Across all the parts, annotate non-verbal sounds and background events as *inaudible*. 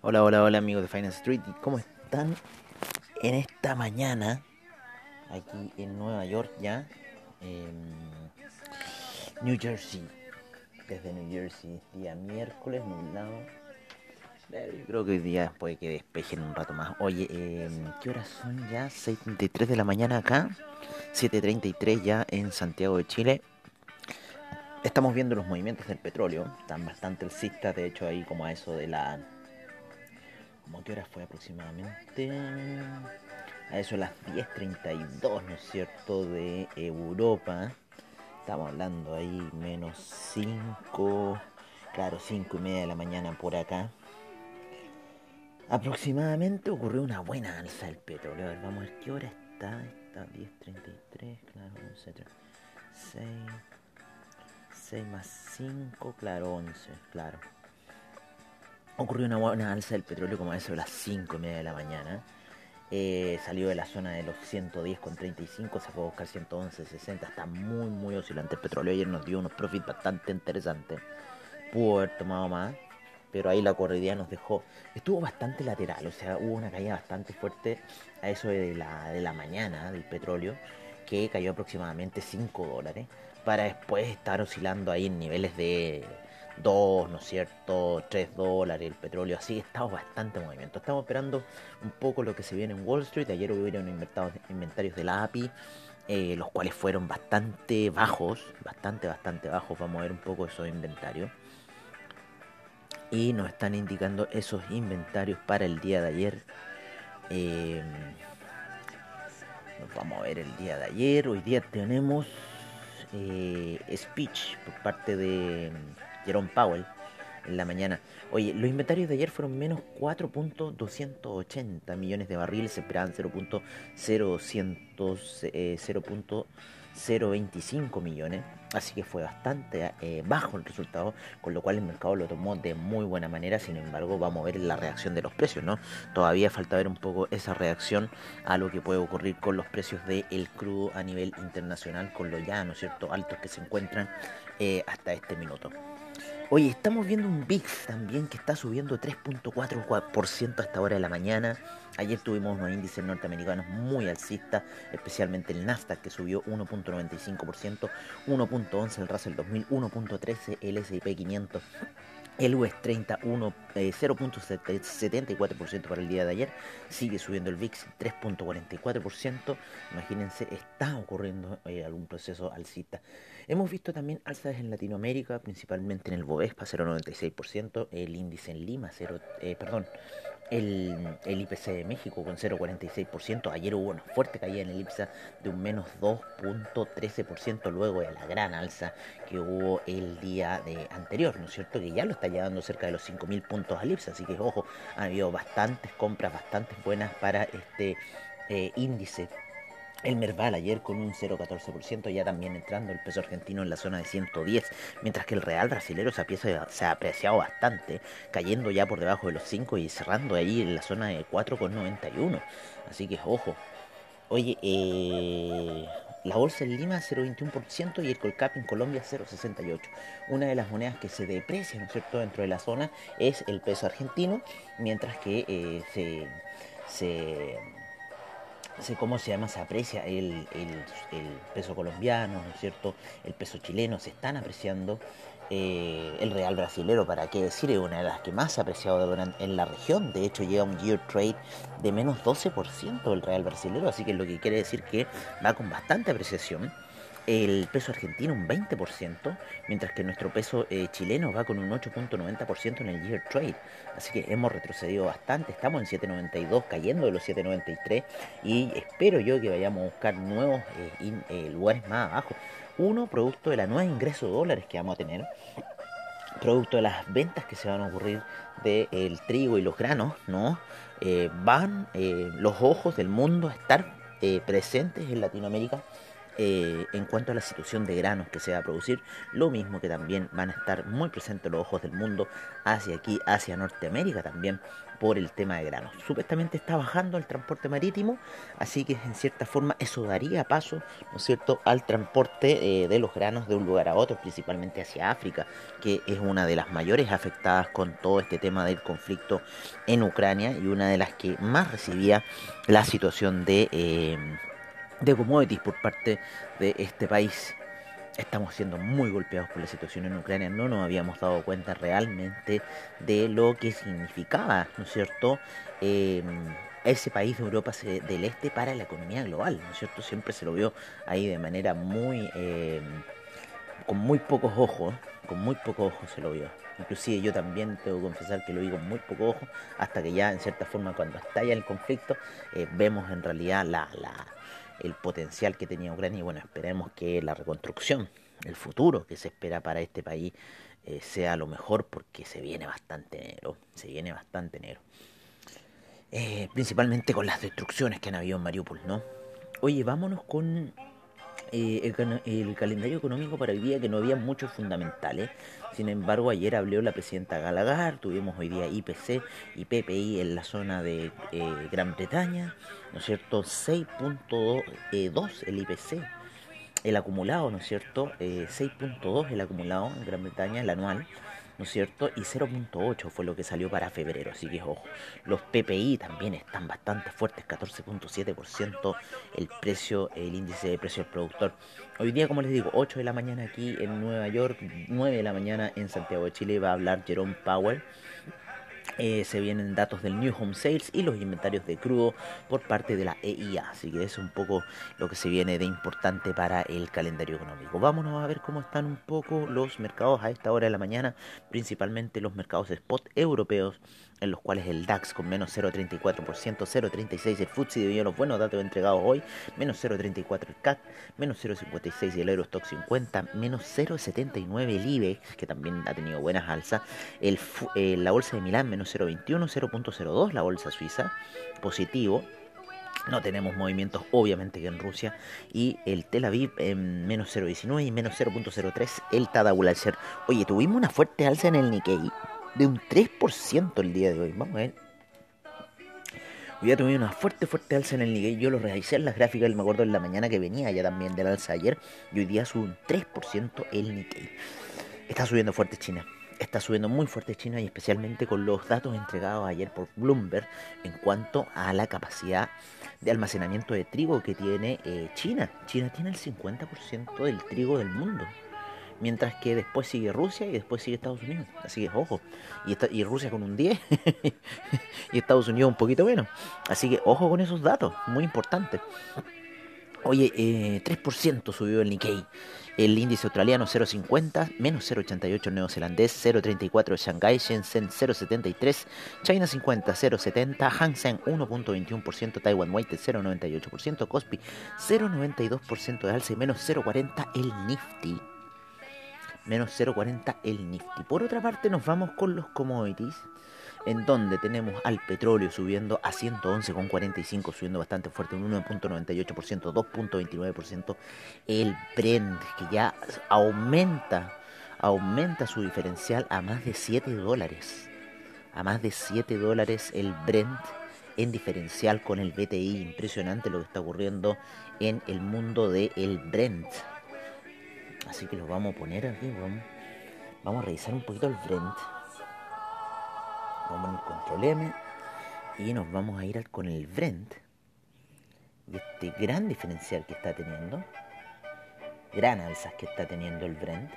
Hola, hola, hola amigos de Finance Street. ¿Cómo están en esta mañana? Aquí en Nueva York ya. En New Jersey. Desde New Jersey. Día miércoles, nublado. Yo creo que hoy día puede que despejen un rato más. Oye, eh, ¿qué horas son ya? 6.33 de la mañana acá. 7.33 ya en Santiago de Chile. Estamos viendo los movimientos del petróleo. Están bastante alcistas. De hecho, ahí como a eso de la... ¿Cómo qué hora fue aproximadamente? A eso de las 10.32, ¿no es cierto? De Europa. Estamos hablando ahí menos 5... Claro, 5 y media de la mañana por acá. Aproximadamente ocurrió una buena alza del petróleo. A ver, vamos a ver qué hora está. Está 10.33, claro, 11, 6, 6 más 5, claro, 11, claro. Ocurrió una buena alza del petróleo como a eso de las 5 y media de la mañana. Eh, salió de la zona de los 110,35, se fue a buscar 111,60. Está muy, muy oscilante el petróleo. Ayer nos dio unos profits bastante interesantes. Pudo haber tomado más pero ahí la corrida nos dejó, estuvo bastante lateral, o sea, hubo una caída bastante fuerte a eso de la, de la mañana del petróleo, que cayó aproximadamente 5 dólares, para después estar oscilando ahí en niveles de 2, ¿no es cierto?, 3 dólares el petróleo, así estado bastante movimiento. Estamos esperando un poco lo que se viene en Wall Street, ayer hubieron inventarios de la API, eh, los cuales fueron bastante bajos, bastante, bastante bajos, vamos a ver un poco esos inventarios y nos están indicando esos inventarios para el día de ayer. Eh, vamos a ver el día de ayer. Hoy día tenemos eh, speech por parte de Jerome Powell en la mañana. Oye, los inventarios de ayer fueron menos 4.280 millones de barriles, se esperaban 0.025 0.25 millones, así que fue bastante eh, bajo el resultado, con lo cual el mercado lo tomó de muy buena manera, sin embargo vamos a ver la reacción de los precios, ¿no? Todavía falta ver un poco esa reacción a lo que puede ocurrir con los precios del crudo a nivel internacional, con lo ya, ¿no es cierto?, altos que se encuentran eh, hasta este minuto. Oye, estamos viendo un VIX también que está subiendo 3.4% hasta hora de la mañana. Ayer tuvimos unos índices norteamericanos muy alcistas, especialmente el Nasdaq que subió 1.95%, 1.11 el Russell 2000, 1.13 el S&P 500. El US 30, 0.74% para el día de ayer. Sigue subiendo el VIX 3.44%. Imagínense, está ocurriendo eh, algún proceso alcista. Hemos visto también alzas en Latinoamérica, principalmente en el Bovespa 0.96%, el índice en Lima 0, eh, perdón, el, el, IPC de México con 0,46%. Ayer hubo una fuerte caída en el IPSA de un menos 2.13% luego de la gran alza que hubo el día anterior, ¿no es cierto? Que ya lo está llevando cerca de los 5.000 puntos al IPSA. Así que, ojo, ha habido bastantes compras, bastante buenas para este eh, índice el Merval ayer con un 0,14%, ya también entrando el peso argentino en la zona de 110, mientras que el Real brasilero se, ha apreciado bastante, cayendo ya por debajo de los 5 y cerrando ahí en la zona de 4,91. Así que ojo. Oye, eh, la bolsa en Lima 0,21% y el Colcap en Colombia 0,68%. Una de las monedas que se deprecia, ¿no es cierto?, dentro de la zona es el peso argentino, mientras que eh, se... se cómo se llama, se aprecia el, peso colombiano, ¿no es cierto? El peso chileno se están apreciando. Eh, el real brasilero, para qué decir, es una de las que más se ha apreciado en la región. De hecho, lleva un year trade de menos 12% el real brasilero, así que lo que quiere decir que va con bastante apreciación el peso argentino un 20%, mientras que nuestro peso eh, chileno va con un 8.90% en el year trade. Así que hemos retrocedido bastante, estamos en 7.92, cayendo de los 7.93 y espero yo que vayamos a buscar nuevos eh, eh, lugares más abajo. Uno, producto de la nueva ingreso de dólares que vamos a tener, producto de las ventas que se van a ocurrir del trigo y los granos, ¿no? van los ojos del mundo a estar presentes en Latinoamérica eh, en cuanto a la situación de granos que se va a producir, lo mismo que también van a estar muy presentes los ojos del mundo hacia aquí, hacia Norteamérica también, por el tema de granos. Supuestamente está bajando el transporte marítimo, así que en cierta forma eso daría paso, ¿no es cierto?, al transporte eh, de los granos de un lugar a otro, principalmente hacia África, que es una de las mayores afectadas con todo este tema del conflicto en Ucrania y una de las que más recibía la situación de... Eh, de commodities por parte de este país. Estamos siendo muy golpeados por la situación en Ucrania. No nos habíamos dado cuenta realmente de lo que significaba, ¿no es cierto? Em, ese país de Europa del Este para la economía global, ¿no es cierto? Siempre se lo vio ahí de manera muy... Em, con muy pocos ojos, con muy pocos ojos se lo vio. Inclusive yo también tengo que confesar que lo vi con muy pocos ojos, hasta que ya en cierta forma cuando estalla el conflicto eh, vemos en realidad la, la el potencial que tenía Ucrania y bueno, esperemos que la reconstrucción, el futuro que se espera para este país eh, sea lo mejor porque se viene bastante enero, se viene bastante enero. Eh, principalmente con las destrucciones que han habido en Mariupol, ¿no? Oye, vámonos con eh, el, calendario económico para el día que no había muchos fundamentales. Sin embargo, ayer habló la presidenta Gallagher, tuvimos hoy día IPC y PPI en la zona de eh, Gran Bretaña, ¿no es cierto? 6.2 eh, el IPC, el acumulado, ¿no es cierto? 6.2 el acumulado en Gran Bretaña, el anual. ¿No es cierto? Y 0.8 fue lo que salió para febrero, así que ojo. Los PPI también están bastante fuertes, 14.7% el precio, el índice de precio del productor. Hoy día, como les digo, 8 de la mañana aquí en Nueva York, 9 de la mañana en Santiago de Chile va a hablar Jerome Powell eh, se vienen datos del New Home Sales y los inventarios de crudo por parte de la EIA. Así que es un poco lo que se viene de importante para el calendario económico. Vámonos a ver cómo están un poco los mercados a esta hora de la mañana, principalmente los mercados spot europeos en los cuales el DAX con menos 0,34%, 0,36% el FTSE debido a los buenos datos entregados hoy, menos 0,34% el CAC, menos 0,56% el Eurostock 50, menos 0,79% el IBEX, que también ha tenido buenas alzas, el, eh, la bolsa de Milán menos 0,21%, 0,02% la bolsa suiza, positivo, no tenemos movimientos, obviamente, que en Rusia. Y el Tel Aviv en menos 0,19 y menos 0,03 el Tadabulaser. Oye, tuvimos una fuerte alza en el Nikkei de un 3% el día de hoy. Vamos a ver. Hoy ya una fuerte, fuerte alza en el Nikkei. Yo lo realicé en las gráficas, me acuerdo en la mañana que venía ya también del alza ayer. Y hoy día sube un 3% el Nikkei. Está subiendo fuerte China. Está subiendo muy fuerte China y especialmente con los datos entregados ayer por Bloomberg en cuanto a la capacidad de almacenamiento de trigo que tiene eh, China. China tiene el 50% del trigo del mundo mientras que después sigue Rusia y después sigue Estados Unidos. Así que ojo, y, y Rusia con un 10 *laughs* y Estados Unidos un poquito menos. Así que ojo con esos datos, muy importante. Oye, eh, 3% subió el Nikkei. El índice australiano 0,50, menos 0,88 el neozelandés, 0,34 Shanghai, Shenzhen 0,73, China 50, 0,70, Hang Seng 1,21%, Taiwan Weighted 0,98%, Kospi 0,92% de alza y menos 0,40 el Nifty menos 0,40 el Nifty. Por otra parte nos vamos con los commodities, en donde tenemos al petróleo subiendo a 111,45, subiendo bastante fuerte, un 1.98%, 2.29%. El Brent, que ya aumenta, aumenta su diferencial a más de 7 dólares. A más de 7 dólares el Brent en diferencial con el BTI. Impresionante lo que está ocurriendo en el mundo del el Brent. Así que lo vamos a poner aquí, vamos, a revisar un poquito el Brent. Vamos a poner control M y nos vamos a ir con el Brent. Y este gran diferencial que está teniendo, gran alzas que está teniendo el Brent.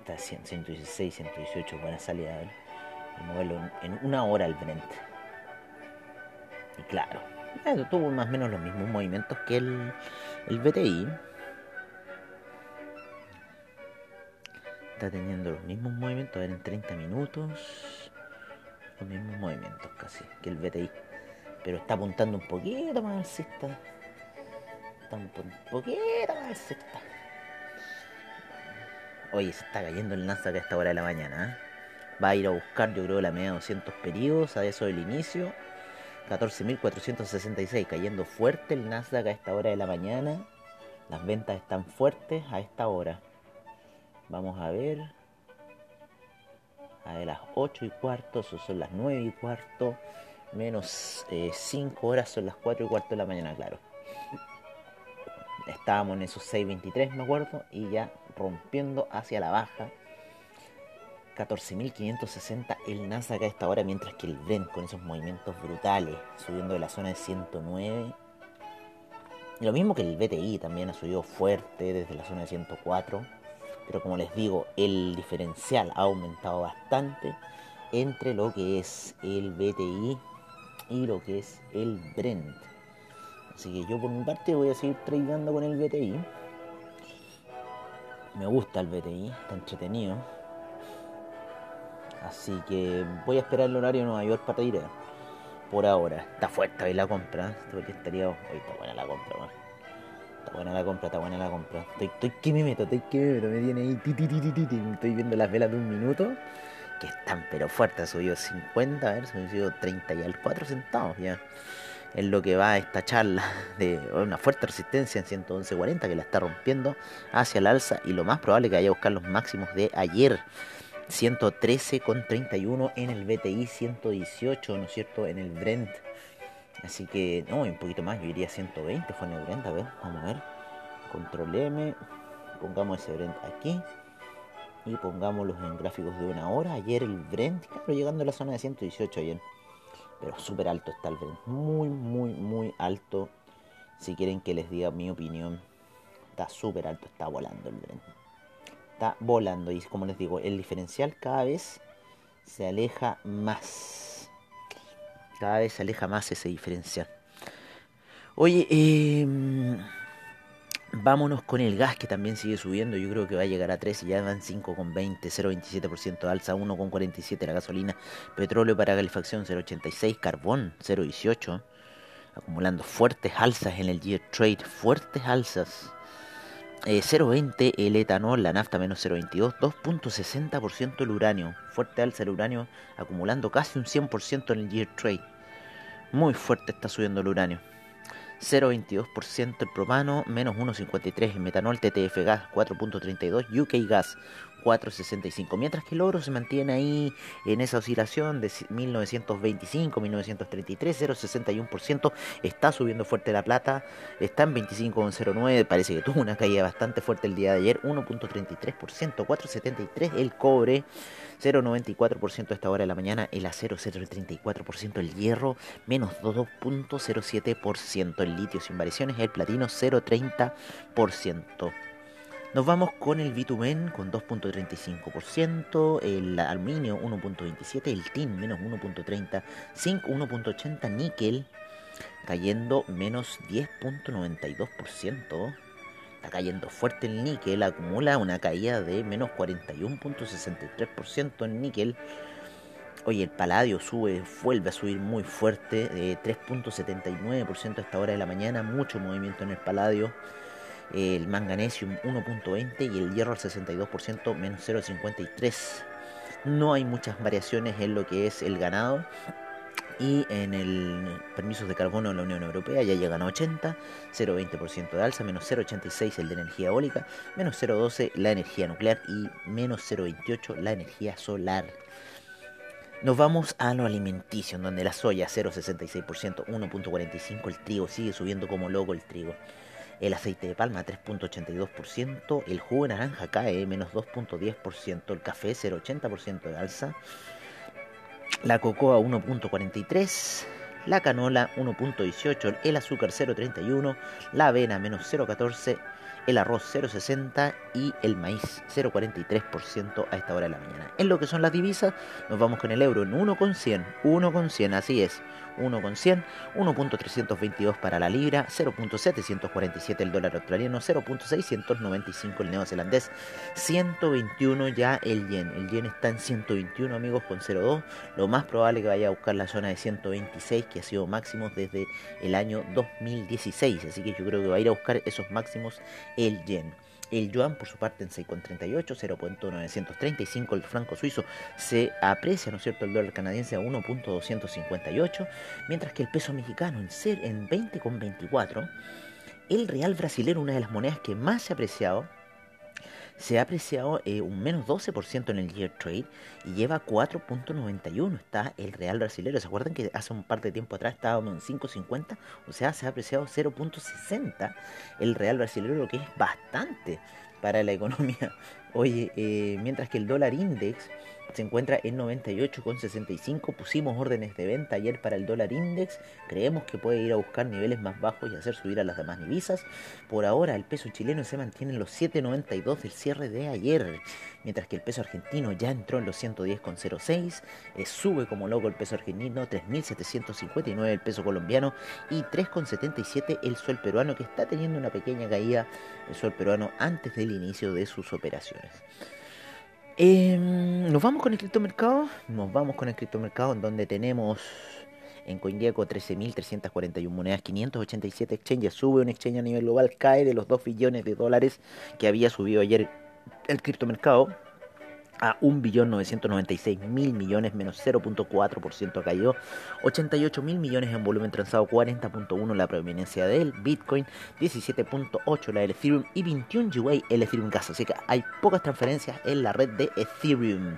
Está 116, 118, buena salida. El modelo en una hora el Brent. Y claro, tuvo más o menos los mismos movimientos que el, el BTI. Está teniendo los mismos movimientos, a ver, en 30 minutos. Los mismos movimientos casi que el BTI. Pero está apuntando un poquito más alcista. Está un poquito más alcista. Oye, se está cayendo el Nasdaq a esta hora de la mañana. ¿eh? Va a ir a buscar, yo creo, la media de 200 periodos a eso del inicio 14.466, cayendo fuerte el Nasdaq a esta hora de la mañana. Las ventas están fuertes a esta hora. Vamos a ver. A las 8 y cuarto, son las 9 y cuarto. Menos 5 eh, horas son las 4 y cuarto de la mañana, claro. Estábamos en esos 6.23, me acuerdo, y ya rompiendo hacia la baja 14.560 el Nasdaq a esta hora, mientras que el Brent con esos movimientos brutales, subiendo de la zona de 109. Lo mismo que el BTI también ha subido fuerte desde la zona de 104. Pero como les digo, el diferencial ha aumentado bastante entre lo que es el BTI y lo que es el Brent. Así que yo por mi parte voy a seguir tradeando con el BTI. Me gusta el BTI, está entretenido Así que voy a esperar el horario de Nueva York para ir. Por ahora. Está fuerte hoy la compra. estaría. Hoy está buena la compra, Está buena la compra, está buena la compra. Estoy, estoy que me meto, estoy que me meto. Me tiene ahí. estoy viendo las velas de un minuto. Que están pero fuertes. Ha subido 50, a ver, ha subido 30 y al 4 centavos ya. Es lo que va esta charla de una fuerte resistencia en 111.40 que la está rompiendo hacia el alza y lo más probable que vaya a buscar los máximos de ayer 113,31 en el BTI, 118, ¿no es cierto?, en el Brent. Así que, no, un poquito más, yo iría 120 fue en el Brent, a ver, vamos a ver. Control M, pongamos ese Brent aquí y pongámoslos en gráficos de una hora. Ayer el Brent, claro, llegando a la zona de 118 ayer. Pero súper alto está el Brent, muy, muy, muy alto. Si quieren que les diga mi opinión, está súper alto, está volando el Brent volando. Y como les digo, el diferencial cada vez se aleja más. Cada vez se aleja más ese diferencial. Oye, em, vámonos con el gas que también sigue subiendo. Yo creo que va a llegar a 3 y ya van 5,20, 0,27% de alza, 1,47 la gasolina. Petróleo para calefacción 0,86, carbón 0,18. Acumulando fuertes alzas en el Year Trade, fuertes alzas. 0,20 eh, el etanol, la nafta menos 0,22, 2.60% el uranio, fuerte alza el uranio, acumulando casi un 100% en el year trade. Muy fuerte está subiendo el uranio. 0,22% el propano, menos 1,53 el metanol, TTF gas 4.32, UK gas 4.65, mientras que el oro se mantiene ahí en esa oscilación de 1925, 1933, 0.61%, está subiendo fuerte la plata, está en 25.09, parece que tuvo una caída bastante fuerte el día de ayer, 1.33%, 4.73 el cobre, 0.94% a esta hora de la mañana, el acero 0.34%, el hierro menos 2.07%, el litio sin variaciones, el platino 0.30%. Nos vamos con el bitumen con 2.35%, el aluminio 1.27%, el tin menos 1.30%, zinc 1.80%, níquel cayendo menos 10.92%. Está cayendo fuerte el níquel, acumula una caída de menos 41.63% en níquel. Oye, el paladio sube, vuelve a subir muy fuerte, de 3.79% a esta hora de la mañana, mucho movimiento en el paladio el manganesium 1.20 y el hierro al 62% menos 0.53. No hay muchas variaciones en lo que es el ganado. Y en el permisos de carbono en la Unión Europea ya llegan a 80, 0,20% de alza, menos 0,86 el de energía eólica, menos 0,12 la energía nuclear y menos 0,28 la energía solar. Nos vamos a lo alimenticio, en donde la soya 0,66%, 1.45%, el trigo sigue subiendo como loco el trigo el aceite de palma 3.82%, el jugo de naranja cae menos 2.10%, el café 0.80% de alza, la cocoa 1.43%, la canola 1.18%, el azúcar 0.31%, la avena menos 0.14%, el arroz 0,60 y el maíz 0,43% a esta hora de la mañana. En lo que son las divisas, nos vamos con el euro en 1,100, 1,100, así es, 1,100, 1.322 para la libra, 0.747 el dólar australiano, 0.695 el neozelandés, 121 ya el yen. El yen está en 121 amigos con 0.2, lo más probable que vaya a buscar la zona de 126 que ha sido máximo desde el año 2016, así que yo creo que va a ir a buscar esos máximos el yen. El yuan, por su parte, en 6,38, 0.935. El franco suizo se aprecia, ¿no es cierto?, el dólar canadiense a 1.258, mientras que el peso mexicano en, en 20,24. El real brasilero, una de las monedas que más se ha apreciado, se ha apreciado eh, un menos 12% en el year trade y lleva 4.91 está el real brasileño. ¿Se acuerdan que hace un par de tiempo atrás estábamos en 5.50? O sea, se ha apreciado 0.60 el real brasileño, lo que es bastante para la economía. *laughs* Oye, eh, mientras que el dólar index se encuentra en 98,65. Pusimos órdenes de venta ayer para el dólar index. Creemos que puede ir a buscar niveles más bajos y hacer subir a las demás divisas. Por ahora el peso chileno se mantiene en los 7,92 del cierre de ayer. Mientras que el peso argentino ya entró en los 110,06. Eh, sube como loco el peso argentino, 3.759 el peso colombiano y 3,77 el sol peruano que está teniendo una pequeña caída el sol peruano antes del inicio de sus operaciones. Em, nos vamos con el criptomercado. Nos vamos con el criptomercado en donde tenemos en CoinGecko 13.341 monedas, 587 exchanges. Sube un exchange a nivel global, cae de los 2 billones de dólares que había subido ayer el criptomercado a 1.996.000 millones, menos 0.4% cayó, 88.000 millones en volumen transado, 40.1 la preeminencia del Bitcoin, 17.8 la del Ethereum y 21 GWay el Ethereum Gas, así que hay pocas transferencias en la red de Ethereum.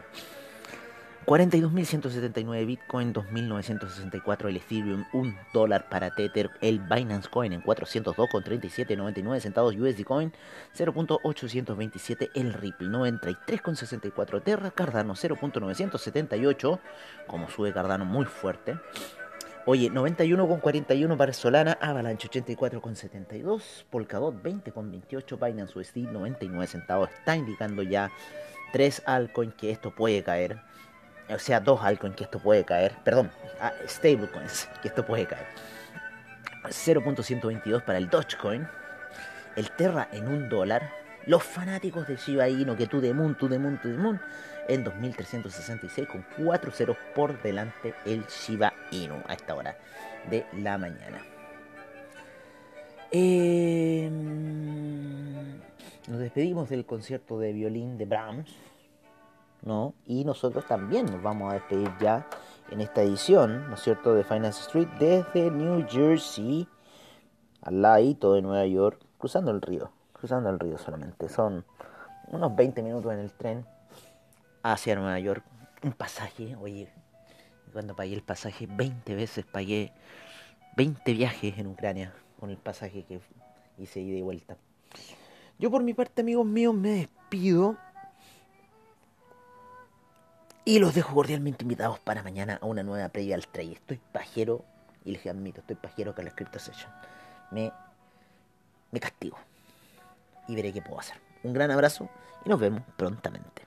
42.179 Bitcoin, 2.964 el Ethereum, 1 dólar para Tether, el Binance Coin en 402,3799 centavos USD Coin, 0.827 el Ripple, 93,64 Terra, Cardano 0.978, como sube Cardano muy fuerte. Oye, 91,41 para Solana, Avalanche 84,72, Polkadot 20,28, Binance USD 99 centavos. Está indicando ya 3 altcoins que esto puede caer o sea, dos altcoins que esto puede caer, perdón, ah, stablecoins que esto puede caer. 0.122 para el Dogecoin, el Terra en un dólar, los fanáticos de Shiba Inu, que tú de Moon, tú de tú de en 2366 con 4 ceros por delante el Shiba Inu a esta hora de la mañana. Em, nos despedimos del concierto de violín de Brahms ¿no? Y nosotros también nos vamos a despedir ya en esta edición, ¿no es cierto?, de Finance Street desde New Jersey al ladito de Nueva York, cruzando el río, cruzando el río solamente. Son unos 20 minutos en el tren hacia Nueva York. Un pasaje, oye, cuando pagué el pasaje 20 veces, pagué 20 viajes en Ucrania con el pasaje que hice ida y vuelta. Yo por mi parte, amigos míos, me despido y los dejo cordialmente invitados para mañana a una nueva previa al trade. Estoy pajero, y les admito, estoy pajero con la Crypto Session. Me, me castigo. Y veré qué puedo hacer. Un gran abrazo y nos vemos prontamente.